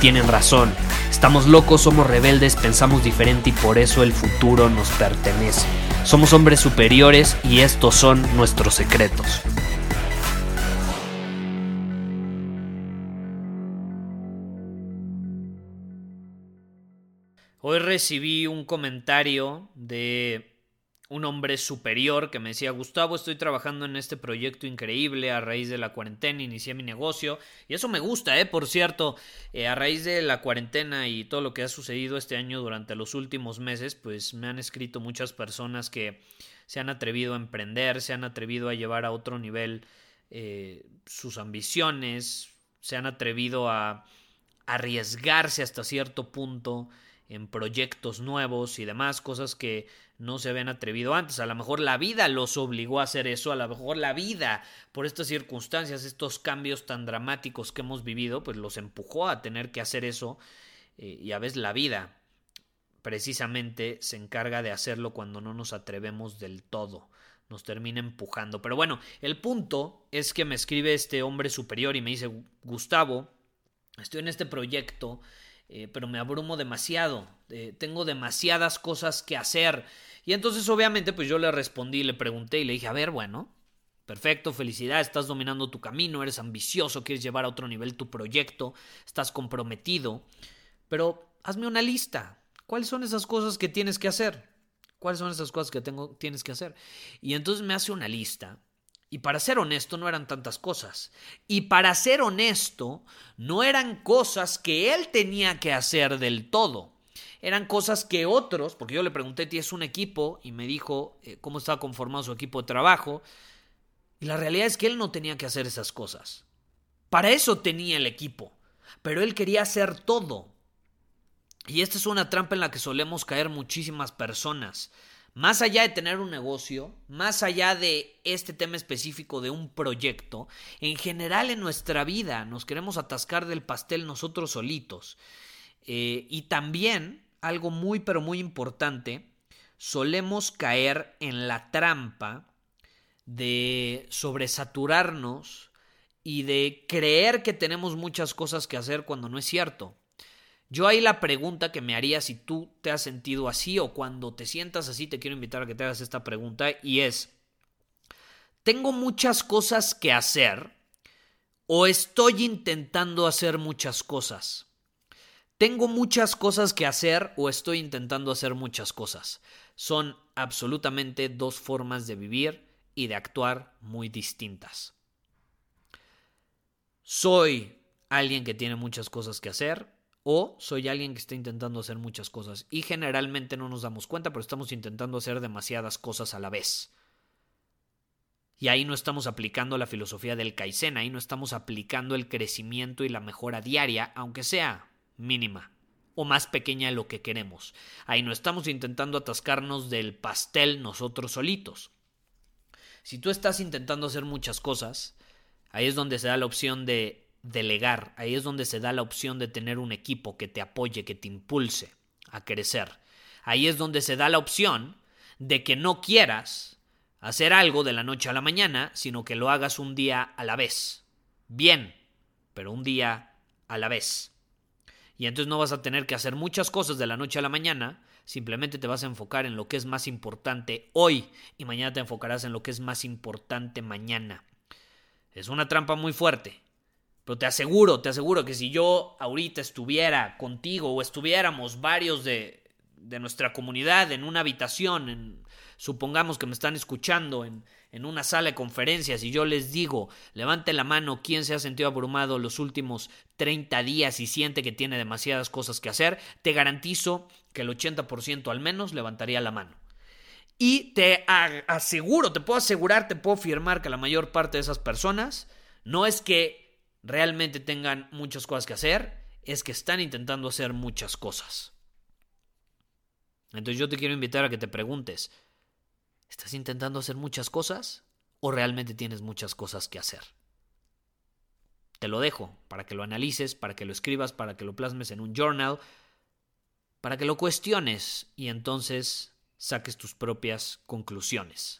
tienen razón. Estamos locos, somos rebeldes, pensamos diferente y por eso el futuro nos pertenece. Somos hombres superiores y estos son nuestros secretos. Hoy recibí un comentario de un hombre superior que me decía, Gustavo, estoy trabajando en este proyecto increíble a raíz de la cuarentena, inicié mi negocio y eso me gusta, ¿eh? Por cierto, eh, a raíz de la cuarentena y todo lo que ha sucedido este año durante los últimos meses, pues me han escrito muchas personas que se han atrevido a emprender, se han atrevido a llevar a otro nivel eh, sus ambiciones, se han atrevido a arriesgarse hasta cierto punto en proyectos nuevos y demás, cosas que no se habían atrevido antes. A lo mejor la vida los obligó a hacer eso, a lo mejor la vida, por estas circunstancias, estos cambios tan dramáticos que hemos vivido, pues los empujó a tener que hacer eso. Eh, y a veces la vida precisamente se encarga de hacerlo cuando no nos atrevemos del todo. Nos termina empujando. Pero bueno, el punto es que me escribe este hombre superior y me dice, Gustavo, estoy en este proyecto eh, pero me abrumo demasiado, eh, tengo demasiadas cosas que hacer. Y entonces obviamente pues yo le respondí, le pregunté y le dije, a ver, bueno, perfecto, felicidad, estás dominando tu camino, eres ambicioso, quieres llevar a otro nivel tu proyecto, estás comprometido, pero hazme una lista. ¿Cuáles son esas cosas que tienes que hacer? ¿Cuáles son esas cosas que tengo, tienes que hacer? Y entonces me hace una lista y para ser honesto, no eran tantas cosas. Y para ser honesto, no eran cosas que él tenía que hacer del todo. Eran cosas que otros, porque yo le pregunté, ¿tienes un equipo? Y me dijo eh, cómo estaba conformado su equipo de trabajo. Y la realidad es que él no tenía que hacer esas cosas. Para eso tenía el equipo. Pero él quería hacer todo. Y esta es una trampa en la que solemos caer muchísimas personas. Más allá de tener un negocio, más allá de este tema específico de un proyecto, en general en nuestra vida nos queremos atascar del pastel nosotros solitos. Eh, y también, algo muy pero muy importante, solemos caer en la trampa de sobresaturarnos y de creer que tenemos muchas cosas que hacer cuando no es cierto. Yo ahí la pregunta que me haría si tú te has sentido así o cuando te sientas así, te quiero invitar a que te hagas esta pregunta y es, ¿tengo muchas cosas que hacer o estoy intentando hacer muchas cosas? ¿Tengo muchas cosas que hacer o estoy intentando hacer muchas cosas? Son absolutamente dos formas de vivir y de actuar muy distintas. Soy alguien que tiene muchas cosas que hacer o soy alguien que está intentando hacer muchas cosas y generalmente no nos damos cuenta, pero estamos intentando hacer demasiadas cosas a la vez. Y ahí no estamos aplicando la filosofía del Kaizen, ahí no estamos aplicando el crecimiento y la mejora diaria, aunque sea mínima o más pequeña de lo que queremos. Ahí no estamos intentando atascarnos del pastel nosotros solitos. Si tú estás intentando hacer muchas cosas, ahí es donde se da la opción de delegar, ahí es donde se da la opción de tener un equipo que te apoye, que te impulse a crecer. Ahí es donde se da la opción de que no quieras hacer algo de la noche a la mañana, sino que lo hagas un día a la vez. Bien, pero un día a la vez. Y entonces no vas a tener que hacer muchas cosas de la noche a la mañana, simplemente te vas a enfocar en lo que es más importante hoy y mañana te enfocarás en lo que es más importante mañana. Es una trampa muy fuerte, pero te aseguro, te aseguro que si yo ahorita estuviera contigo o estuviéramos varios de, de nuestra comunidad en una habitación, en, supongamos que me están escuchando en, en una sala de conferencias y yo les digo, levante la mano quién se ha sentido abrumado los últimos 30 días y siente que tiene demasiadas cosas que hacer, te garantizo que el 80% al menos levantaría la mano. Y te aseguro, te puedo asegurar, te puedo afirmar que la mayor parte de esas personas no es que realmente tengan muchas cosas que hacer, es que están intentando hacer muchas cosas. Entonces yo te quiero invitar a que te preguntes, ¿estás intentando hacer muchas cosas o realmente tienes muchas cosas que hacer? Te lo dejo para que lo analices, para que lo escribas, para que lo plasmes en un journal, para que lo cuestiones y entonces saques tus propias conclusiones.